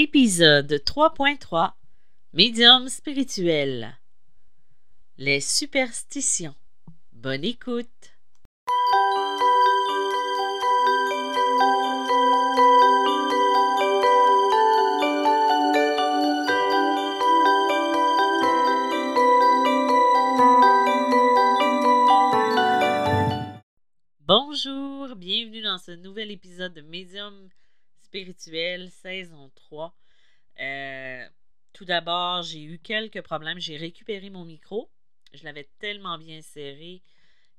Épisode 3.3 Médium spirituel Les superstitions. Bonne écoute. Bonjour, bienvenue dans ce nouvel épisode de Médium spirituel, saison 3. Euh, tout d'abord, j'ai eu quelques problèmes. J'ai récupéré mon micro. Je l'avais tellement bien serré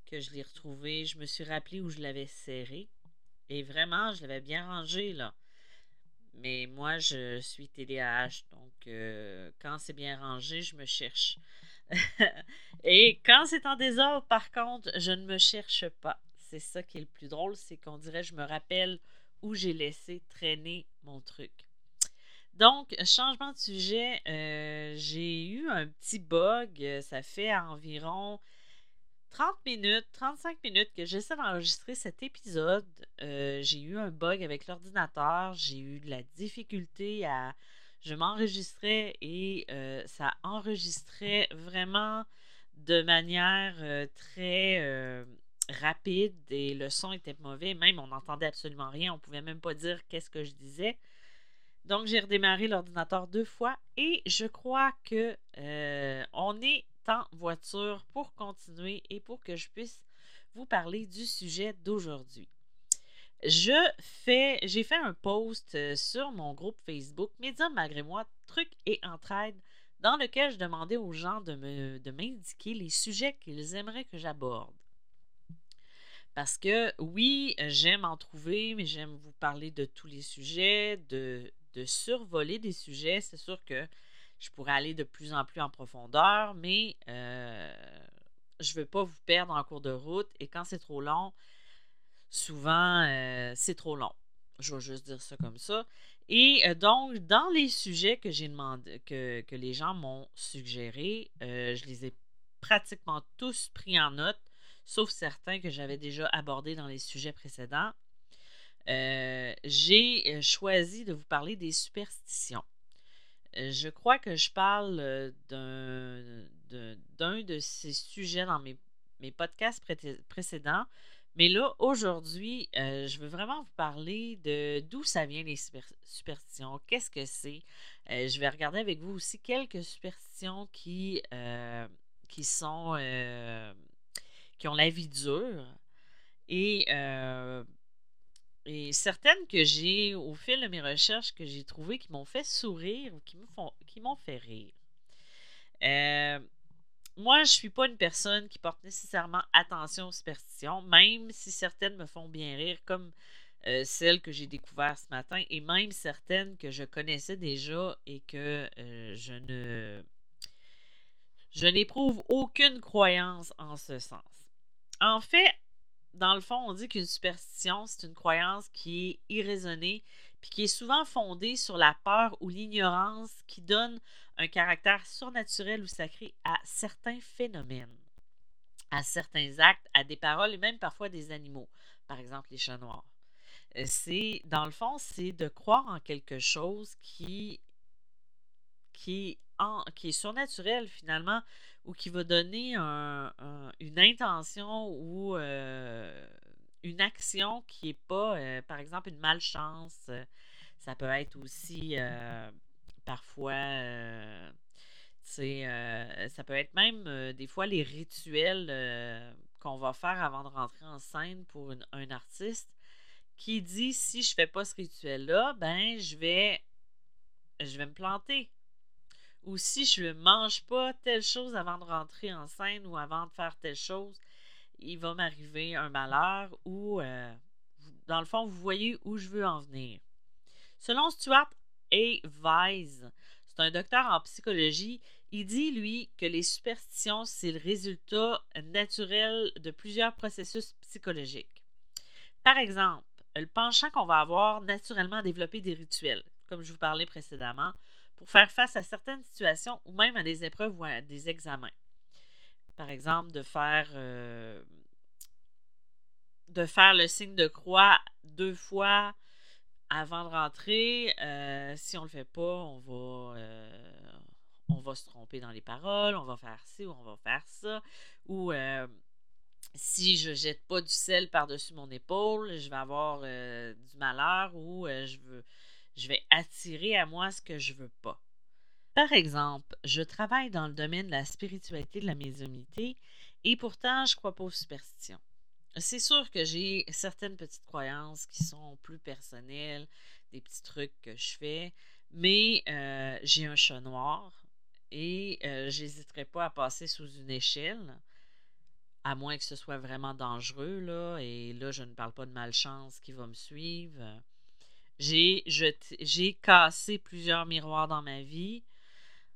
que je l'ai retrouvé. Je me suis rappelé où je l'avais serré. Et vraiment, je l'avais bien rangé là. Mais moi, je suis TDAH. Donc, euh, quand c'est bien rangé, je me cherche. Et quand c'est en désordre, par contre, je ne me cherche pas. C'est ça qui est le plus drôle, c'est qu'on dirait je me rappelle où j'ai laissé traîner mon truc. Donc, changement de sujet, euh, j'ai eu un petit bug. Euh, ça fait environ 30 minutes, 35 minutes que j'essaie d'enregistrer cet épisode. Euh, j'ai eu un bug avec l'ordinateur. J'ai eu de la difficulté à. Je m'enregistrais et ça enregistrait vraiment de manière très rapide et le son était mauvais. Même, on n'entendait absolument rien. On pouvait même pas dire qu'est-ce que je disais. Donc, j'ai redémarré l'ordinateur deux fois et je crois que euh, on est en voiture pour continuer et pour que je puisse vous parler du sujet d'aujourd'hui. Je fais, j'ai fait un post euh, sur mon groupe Facebook Médium malgré moi, trucs et entraide, dans lequel je demandais aux gens de, me, de m'indiquer les sujets qu'ils aimeraient que j'aborde. Parce que oui, j'aime en trouver, mais j'aime vous parler de tous les sujets, de, survoler des sujets. C'est sûr que je pourrais aller de plus en plus en profondeur, mais euh, je ne veux pas vous perdre en cours de route. Et quand c'est trop long, souvent, euh, c'est trop long. Je vais juste dire ça comme ça. Et euh, donc, dans les sujets que j'ai demandé, que, que, les gens m'ont suggérés, je les ai pratiquement tous pris en note sauf certains que j'avais déjà abordés dans les sujets précédents. Euh, j'ai euh, choisi de vous parler des superstitions. Euh, je crois que je parle d'un de, ces sujets dans mes, podcasts précédents, mais là, aujourd'hui, je veux vraiment vous parler de d'où ça vient les superstitions, qu'est-ce que c'est. je vais regarder avec vous aussi quelques superstitions qui sont qui ont la vie dure. Et, euh, et certaines que j'ai, au fil de mes recherches, que j'ai trouvées qui m'ont fait sourire ou qui m'ont fait rire. Euh, moi, je ne suis pas une personne qui porte nécessairement attention aux superstitions, même si certaines me font bien rire, comme euh, celles que j'ai découvertes ce matin, et même certaines que je connaissais déjà et que je ne je n'éprouve aucune croyance en ce sens. En fait, dans le fond, on dit qu'une superstition, c'est une croyance qui est irraisonnée, puis qui est souvent fondée sur la peur ou l'ignorance qui donne un caractère surnaturel ou sacré à certains phénomènes, à certains actes, à des paroles et même parfois des animaux, par exemple les chats noirs. Euh, c'est, dans le fond, c'est de croire en quelque chose qui, qui, qui est surnaturel finalement, ou qui va donner une intention ou euh, une action qui n'est pas, euh, par exemple, une malchance. Ça peut être aussi euh, parfois, ça peut être même des fois les rituels qu'on va faire avant de rentrer en scène pour un artiste qui dit si je fais pas ce rituel-là, ben je vais je vais me planter ou si je ne mange pas telle chose avant de rentrer en scène ou avant de faire telle chose, il va m'arriver un malheur ou, euh, dans le fond, vous voyez où je veux en venir. Selon Stuart A. Weiss, c'est un docteur en psychologie, il dit, lui, que les superstitions, c'est le résultat naturel de plusieurs processus psychologiques. Par exemple, le penchant qu'on va avoir naturellement à développer des rituels, comme je vous parlais précédemment, pour faire face à certaines situations ou même à des épreuves ou à des examens. Par exemple, de faire, euh, de faire le signe de croix deux fois avant de rentrer, si on le fait pas, on va on va se tromper dans les paroles, on va faire ci ou on va faire ça. Ou si je jette pas du sel par-dessus mon épaule, je vais avoir du malheur ou je, veux, je vais attirer à moi ce que je veux pas. Par exemple, je travaille dans le domaine de la spiritualité, de la médiumnité, et pourtant, je ne crois pas aux superstitions. C'est sûr que j'ai certaines petites croyances qui sont plus personnelles, des petits trucs que je fais, mais euh, j'ai un chat noir et euh, j'hésiterai pas à passer sous une échelle, à moins que ce soit vraiment dangereux, là, et là, je ne parle pas de malchance qui va me suivre. J'ai, j'ai cassé plusieurs miroirs dans ma vie.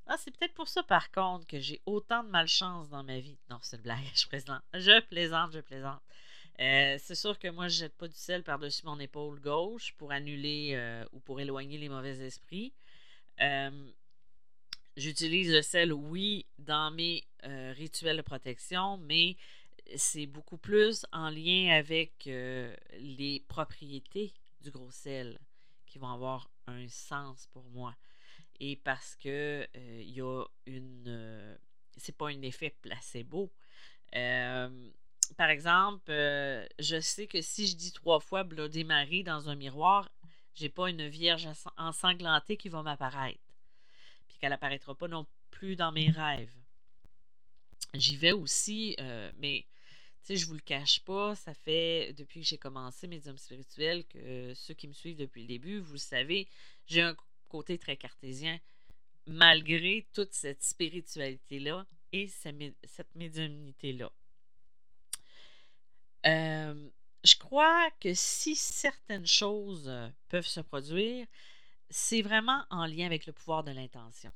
Ah, c'est peut-être pour ça, par contre, que j'ai autant de malchance dans ma vie. Non, c'est une blague, je plaisante. Je plaisante, je plaisante. Euh, c'est sûr que moi, je jette pas du sel par-dessus mon épaule gauche pour annuler euh, ou pour éloigner les mauvais esprits. Euh, j'utilise le sel, oui, dans mes rituels de protection, mais c'est beaucoup plus en lien avec les propriétés du gros sel qui vont avoir un sens pour moi et parce que il y a une c'est pas un effet placebo. par exemple, je sais que si je dis trois fois Bloody Mary dans un miroir, j'ai pas une vierge ensanglantée qui va m'apparaître. Puis qu'elle apparaîtra pas non plus dans mes rêves. J'y vais aussi, mais sais, je vous le cache pas, ça fait depuis que j'ai commencé mes hommes spirituels que ceux qui me suivent depuis le début, vous le savez, j'ai un côté très cartésien, malgré toute cette spiritualité-là et cette médiumnité-là. Euh, je crois que si certaines choses euh, peuvent se produire, c'est vraiment en lien avec le pouvoir de l'intention.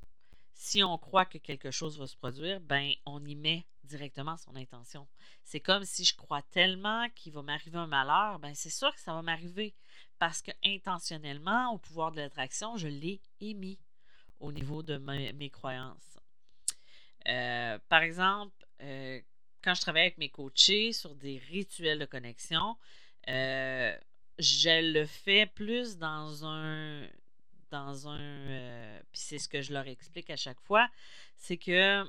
Si on croit que quelque chose va se produire, ben on y met directement son intention. C'est comme si je crois tellement qu'il va m'arriver un malheur, ben c'est sûr que ça va m'arriver parce que intentionnellement, au pouvoir de l'attraction, je l'ai émis au niveau de mes, croyances. Euh, par exemple, euh, quand je travaille avec mes coachés sur des rituels de connexion, euh, je le fais plus dans un dans un puis c'est ce que je leur explique à chaque fois, c'est que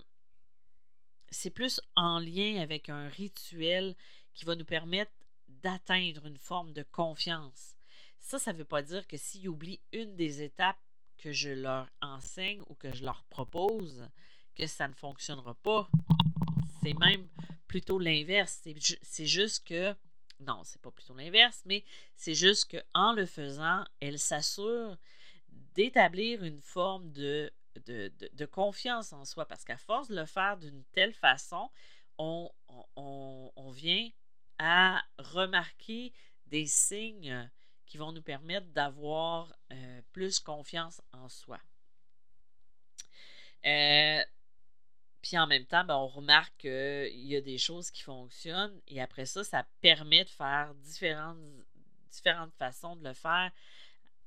c'est plus en lien avec un rituel qui va nous permettre d'atteindre une forme de confiance ça, ça ne veut pas dire que s'ils oublient une des étapes que je leur enseigne ou que je leur propose, que ça ne fonctionnera pas. C'est même plutôt l'inverse. C'est juste que, non, c'est pas plutôt l'inverse, mais c'est juste qu'en le faisant, elle s'assure d'établir une forme de, confiance en soi. Parce qu'à force de le faire d'une telle façon, on, on, on, vient à remarquer des signes qui vont nous permettre d'avoir euh, plus confiance en soi. Euh, puis en même temps, ben, on remarque qu'il y a des choses qui fonctionnent et après ça, ça permet de faire différentes, différentes façons de le faire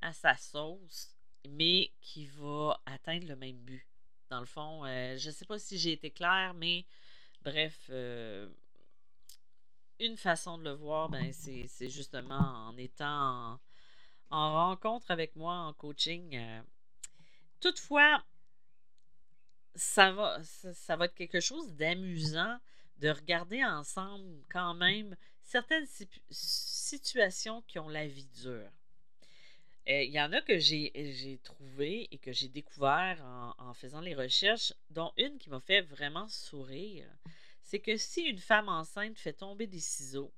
à sa sauce, mais qui va atteindre le même but. Dans le fond, euh, je ne sais pas si j'ai été claire, mais bref, une façon de le voir, ben, c'est justement en étant en, rencontre avec moi en coaching. Euh. toutefois, ça, va être quelque chose d'amusant de regarder ensemble quand même certaines situations qui ont la vie dure. Euh, il y en a que j'ai trouvé et que j'ai découvert en, faisant les recherches, dont une qui m'a fait vraiment sourire c'est que si une femme enceinte fait tomber des ciseaux,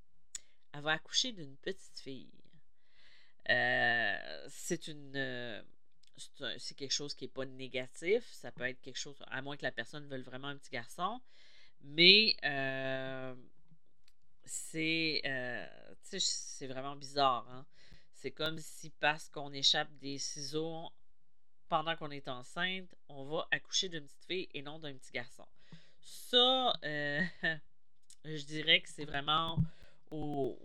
elle va accoucher d'une petite fille. Euh, c'est une. Euh, c'est quelque chose qui n'est pas négatif. Ça peut être quelque chose, à moins que la personne veuille vraiment un petit garçon. Mais c'est. c'est vraiment bizarre. Hein. C'est comme si parce qu'on échappe des ciseaux pendant qu'on est enceinte, on va accoucher d'une petite fille et non d'un petit garçon. Ça, euh, je dirais que c'est vraiment au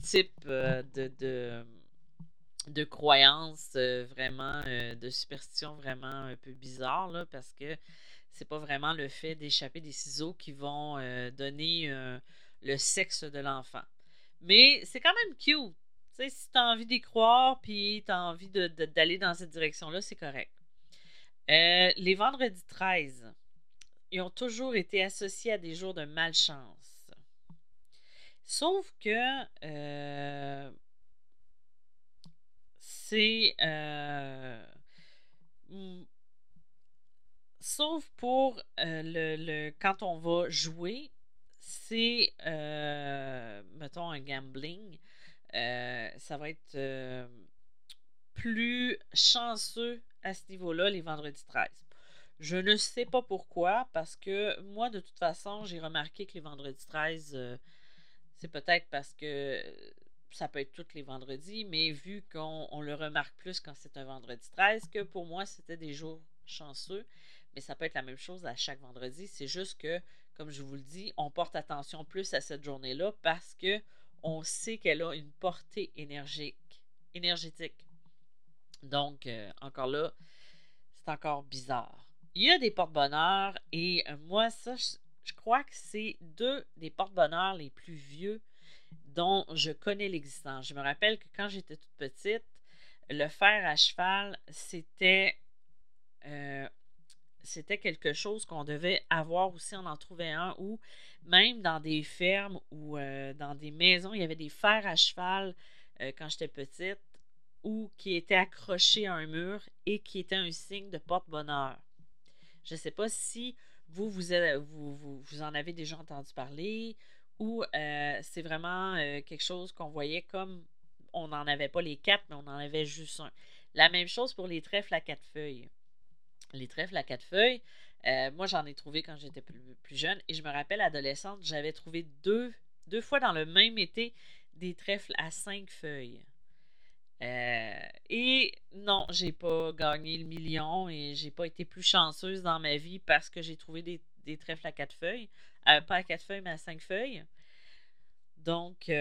type euh, de, de, de croyance euh, vraiment, de superstition vraiment un peu bizarre, là, parce que c'est pas vraiment le fait d'échapper des ciseaux qui vont donner le sexe de l'enfant. Mais c'est quand même cute. Sais, si tu as envie d'y croire, puis tu as envie d'aller dans cette direction-là, c'est correct. Euh, les vendredis 13, ils ont toujours été associés à des jours de malchance. Sauf que euh, c'est. Euh, sauf pour le, le, quand on va jouer, c'est, mettons, un gambling. Ça va être plus chanceux à ce niveau-là les vendredis 13. Je ne sais pas pourquoi, parce que moi, de toute façon, j'ai remarqué que les vendredis 13, euh, c'est peut-être parce que ça peut être tous les vendredis, mais vu qu'on le remarque plus quand c'est un vendredi 13, que pour moi, c'était des jours chanceux, mais ça peut être la même chose à chaque vendredi. C'est juste que, comme je vous le dis, on porte attention plus à cette journée-là parce que on sait qu'elle a une portée énergétique. Donc, euh, encore là, c'est encore bizarre. Il y a des porte-bonheur et euh, moi, ça, je, crois que c'est deux des porte-bonheur les plus vieux dont je connais l'existence. Je me rappelle que quand j'étais toute petite, le fer à cheval, c'était euh, c'était quelque chose qu'on devait avoir aussi. On en trouvait un ou même dans des fermes ou dans des maisons, il y avait des fers à cheval quand j'étais petite ou qui était accroché à un mur et qui était un signe de porte-bonheur. Je ne sais pas si vous vous, en avez déjà entendu parler ou euh, c'est vraiment euh, quelque chose qu'on voyait comme on n'en avait pas les quatre, mais on en avait juste un. La même chose pour les trèfles à quatre feuilles. Les trèfles à quatre feuilles, euh, moi j'en ai trouvé quand j'étais plus, jeune et je me rappelle adolescente, j'avais trouvé deux, deux fois dans le même été des trèfles à cinq feuilles. Euh, et non, j'ai pas gagné le million et j'ai pas été plus chanceuse dans ma vie parce que j'ai trouvé des, trèfles à quatre feuilles. Euh, pas à quatre feuilles, mais à cinq feuilles. Donc,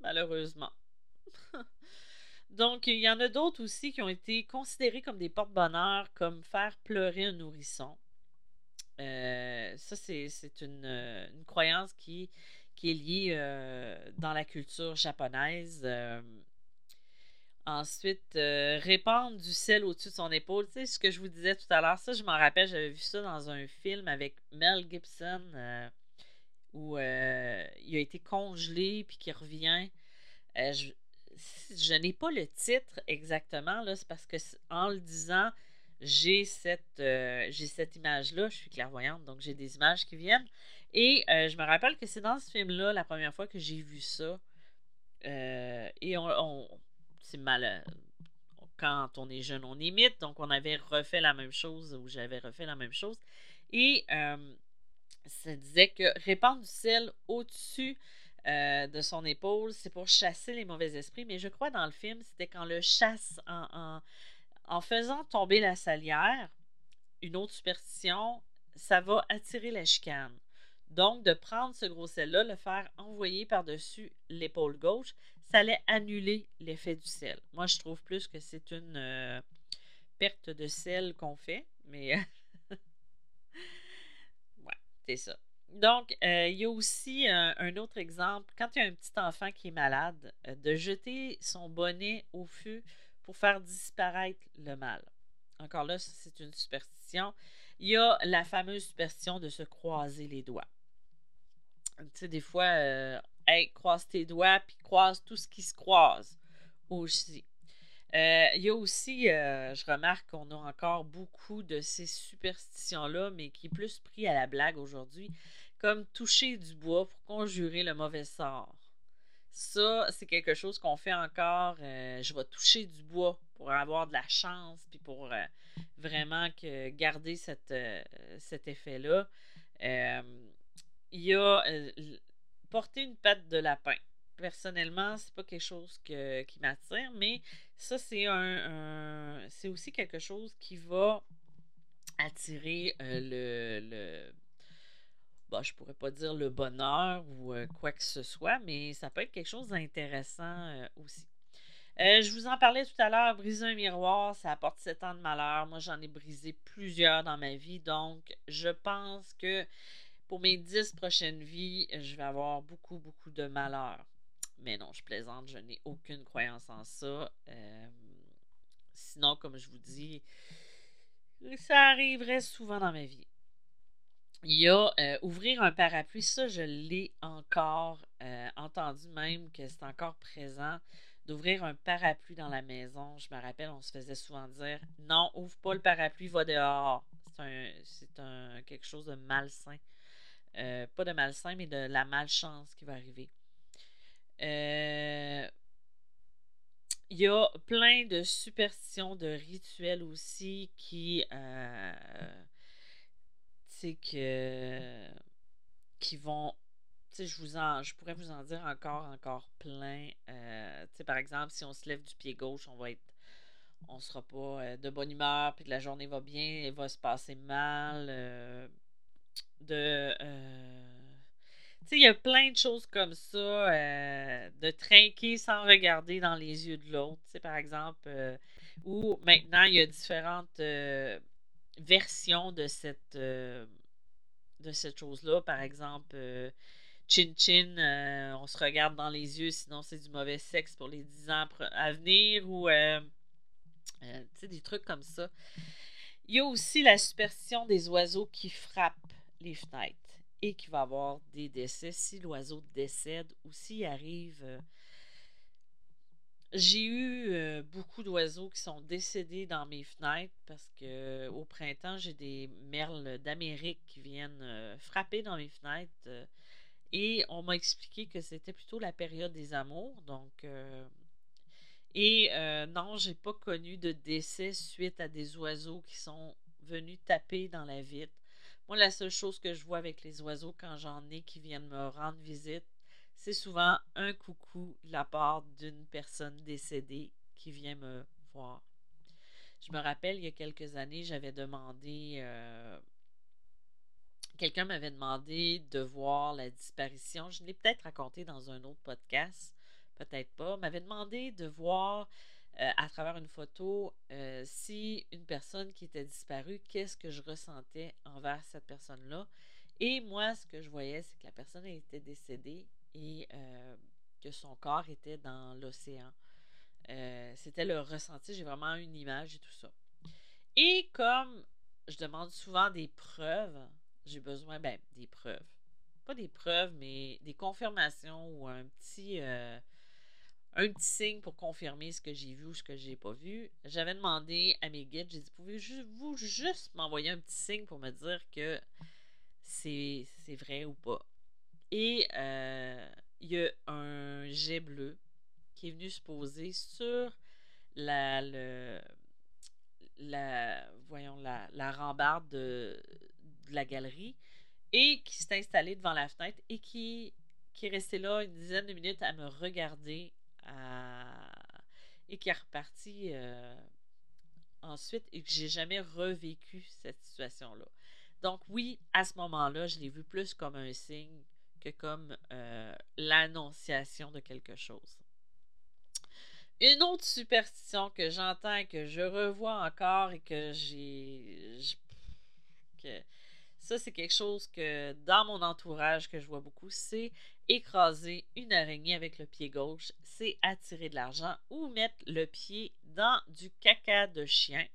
malheureusement. Donc, il y en a d'autres aussi qui ont été considérés comme des porte-bonheur, comme faire pleurer un nourrisson. ça, c'est une, une, croyance qui qui est lié euh, dans la culture japonaise. Euh, ensuite, euh, répandre du sel au-dessus de son épaule. Tu sais, ce que je vous disais tout à l'heure, ça, je m'en rappelle, j'avais vu ça dans un film avec Mel Gibson où il a été congelé puis qui revient. je, je n'ai pas le titre exactement, là, c'est parce que en le disant, j'ai cette, j'ai cette image-là. Je suis clairvoyante, donc j'ai des images qui viennent. Et euh, je me rappelle que c'est dans ce film-là la première fois que j'ai vu ça. Euh, et on, c'est mal. Euh, quand on est jeune, on imite. Donc, on avait refait la même chose ou j'avais refait la même chose. Et ça disait que répandre du sel au-dessus de son épaule, c'est pour chasser les mauvais esprits. Mais je crois dans le film, c'était quand le chasse en, en faisant tomber la salière, une autre superstition, ça va attirer la chicane. Donc, de prendre ce gros sel-là, le faire envoyer par-dessus l'épaule gauche, ça allait annuler l'effet du sel. Moi, je trouve plus que c'est une euh, perte de sel qu'on fait, mais ouais, c'est ça. Donc, euh, il y a aussi un, autre exemple, quand il y a un petit enfant qui est malade, euh, de jeter son bonnet au feu pour faire disparaître le mal. Encore là, c'est une superstition. Il y a la fameuse superstition de se croiser les doigts tu sais, des fois, euh, croise tes doigts, puis croise tout ce qui se croise aussi. Euh, il y a aussi, euh, je remarque qu'on a encore beaucoup de ces superstitions-là, mais qui est plus pris à la blague aujourd'hui, comme toucher du bois pour conjurer le mauvais sort. Ça, c'est quelque chose qu'on fait encore. je vais toucher du bois pour avoir de la chance, puis pour vraiment que garder cette, cet effet-là il y a euh, porter une patte de lapin. Personnellement, c'est pas quelque chose qui m'attire, mais ça, c'est un, c'est aussi quelque chose qui va attirer euh, le, le je pourrais pas dire le bonheur ou euh, quoi que ce soit, mais ça peut être quelque chose d'intéressant aussi. je vous en parlais tout à l'heure, briser un miroir, ça apporte 7 ans de malheur. Moi, j'en ai brisé plusieurs dans ma vie, donc je pense que pour mes dix prochaines vies, je vais avoir beaucoup, beaucoup de malheur. Mais non, je plaisante, je n'ai aucune croyance en ça. Euh, sinon, comme je vous dis, ça arriverait souvent dans ma vie. Il y a euh, ouvrir un parapluie, ça, je l'ai encore euh, entendu même que c'est encore présent. D'ouvrir un parapluie dans la maison. Je me rappelle, on se faisait souvent dire non, ouvre pas le parapluie, va dehors. C'est quelque chose de malsain. pas de malsain, mais de la malchance qui va arriver. Euh, il y a plein de superstitions, de rituels aussi qui, euh, que, qui vont, je vous en, je pourrais vous en dire encore, encore plein. Euh, par exemple, si on se lève du pied gauche, on va être, on sera pas euh, de bonne humeur, puis la journée va bien, elle va se passer mal. de il y a plein de choses comme ça, euh, de trinquer sans regarder dans les yeux de l'autre, par exemple, euh, ou maintenant, il y a différentes euh, versions de cette, de cette chose-là. Par exemple, chin-chin, on se regarde dans les yeux, sinon c'est du mauvais sexe pour les 10 ans à venir, ou des trucs comme ça. Il y a aussi la superstition des oiseaux qui frappent les fenêtres et qu'il va y avoir des décès. Si l'oiseau décède ou s'il arrive. Euh, j'ai eu euh, beaucoup d'oiseaux qui sont décédés dans mes fenêtres parce que au printemps, j'ai des merles d'Amérique qui viennent euh, frapper dans mes fenêtres. et on m'a expliqué que c'était plutôt la période des amours. Donc, et non, j'ai pas connu de décès suite à des oiseaux qui sont venus taper dans la vitre. Moi, la seule chose que je vois avec les oiseaux quand j'en ai qui viennent me rendre visite, c'est souvent un coucou de la part d'une personne décédée qui vient me voir. Je me rappelle, il y a quelques années, j'avais demandé. Euh, quelqu'un m'avait demandé de voir la disparition. Je l'ai peut-être raconté dans un autre podcast, peut-être pas. M'avait demandé de voir euh, à travers une photo, euh, si une personne qui était disparue, qu'est-ce que je ressentais envers cette personne-là? Et moi, ce que je voyais, c'est que la personne était décédée et euh, que son corps était dans l'océan. C'était le ressenti, j'ai vraiment une image et tout ça. Et comme je demande souvent des preuves, j'ai besoin, ben, des preuves. Pas des preuves, mais des confirmations ou un petit un petit signe pour confirmer ce que j'ai vu ou ce que j'ai pas vu. J'avais demandé à mes guides, j'ai dit, pouvez-vous juste m'envoyer un petit signe pour me dire que c'est vrai ou pas? Et euh, il y a un jet bleu qui est venu se poser sur la, la, voyons, la, la rambarde de, la galerie et qui s'est installé devant la fenêtre et qui, qui est resté là une dizaine de minutes à me regarder et qui est reparti euh, ensuite et que j'ai jamais revécu cette situation-là. Donc oui, à ce moment-là, je l'ai vu plus comme un signe que comme euh, l'annonciation de quelque chose. Une autre superstition que j'entends et que je revois encore et que j'ai ça, c'est quelque chose que dans mon entourage que je vois beaucoup, c'est écraser une araignée avec le pied gauche, c'est attirer de l'argent ou mettre le pied dans du caca de chien.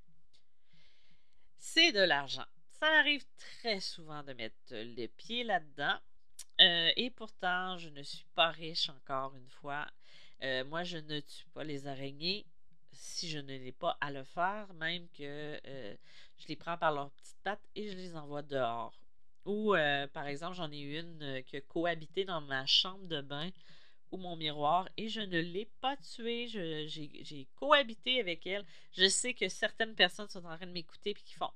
C'est de l'argent. Ça arrive très souvent de mettre le pied là-dedans. Euh, et pourtant, je ne suis pas riche encore une fois. Euh, moi, je ne tue pas les araignées si je ne l'ai pas à le faire, même que euh, je les prends par leurs petites pattes et je les envoie dehors. Ou, euh, par exemple, j'en ai une euh, qui a cohabité dans ma chambre de bain ou mon miroir et je ne l'ai pas tuée. J'ai j'ai avec elle. Je sais que certaines personnes sont en train de m'écouter et qui font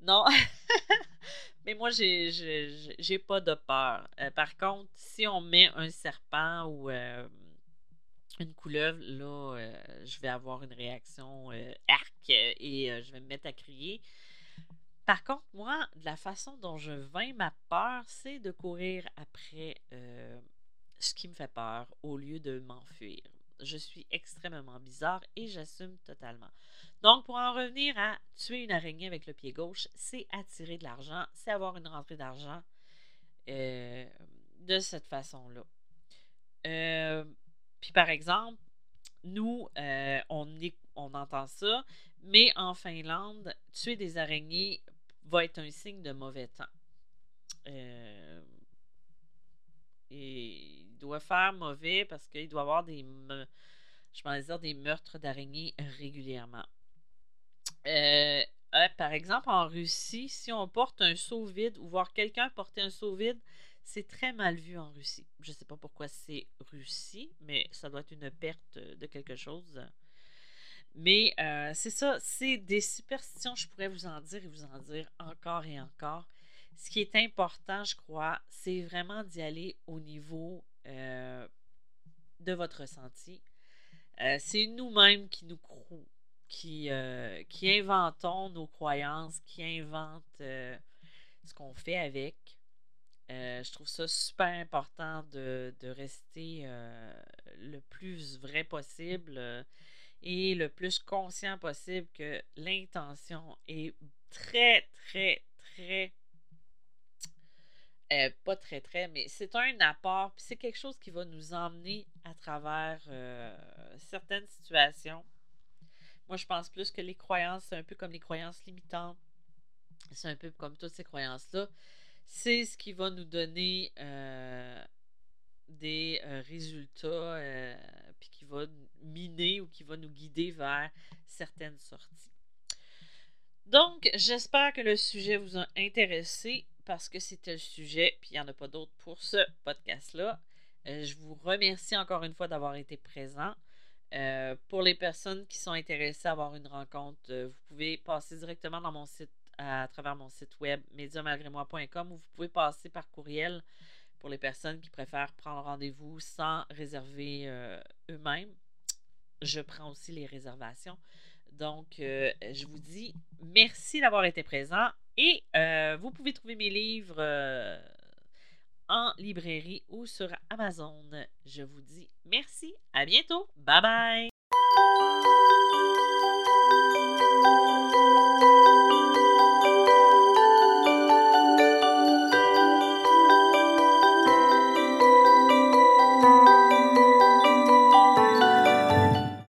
Non. Mais moi, j'ai pas de peur. par contre, si on met un serpent ou une couleuvre, là, euh, je vais avoir une réaction euh, arc et euh, je vais me mettre à crier. Par contre, moi, la façon dont je vains ma peur, c'est de courir après ce qui me fait peur au lieu de m'enfuir. Je suis extrêmement bizarre et j'assume totalement. Donc, pour en revenir à tuer une araignée avec le pied gauche, c'est attirer de l'argent, c'est avoir une rentrée d'argent de cette façon-là. Puis par exemple, nous, on, on entend ça, mais en Finlande, tuer des araignées va être un signe de mauvais temps. et il doit faire mauvais parce qu'il doit avoir des, je dire, des meurtres d'araignées régulièrement. Euh, par exemple, en Russie, si on porte un seau vide ou voir quelqu'un porter un seau vide, c'est très mal vu en Russie. Je ne sais pas pourquoi c'est Russie, mais ça doit être une perte de quelque chose. Mais euh, c'est ça, c'est des superstitions, je pourrais vous en dire et vous en dire encore et encore. Ce qui est important, je crois, c'est vraiment d'y aller au niveau euh, de votre ressenti. Euh, c'est nous-mêmes qui nous qui, qui inventons nos croyances, qui inventent ce qu'on fait avec. je trouve ça super important de, rester le plus vrai possible et le plus conscient possible que l'intention est très, très, très euh, pas très, très, mais c'est un apport, c'est quelque chose qui va nous emmener à travers euh, certaines situations. Moi, je pense plus que les croyances, c'est un peu comme les croyances limitantes. C'est un peu comme toutes ces croyances-là. C'est ce qui va nous donner euh, des résultats, puis qui va miner ou qui va nous guider vers certaines sorties. Donc, j'espère que le sujet vous a intéressé parce que c'était le sujet, puis il n'y en a pas d'autre pour ce podcast-là. Euh, je vous remercie encore une fois d'avoir été présent. Euh, pour les personnes qui sont intéressées à avoir une rencontre, euh, vous pouvez passer directement dans mon site à travers mon site web médiamalgrémoi.com ou vous pouvez passer par courriel pour les personnes qui préfèrent prendre rendez-vous sans réserver eux-mêmes. Je prends aussi les réservations. Donc, je vous dis merci d'avoir été présent et euh, vous pouvez trouver mes livres euh, en librairie ou sur Amazon. Je vous dis merci, à bientôt, bye bye!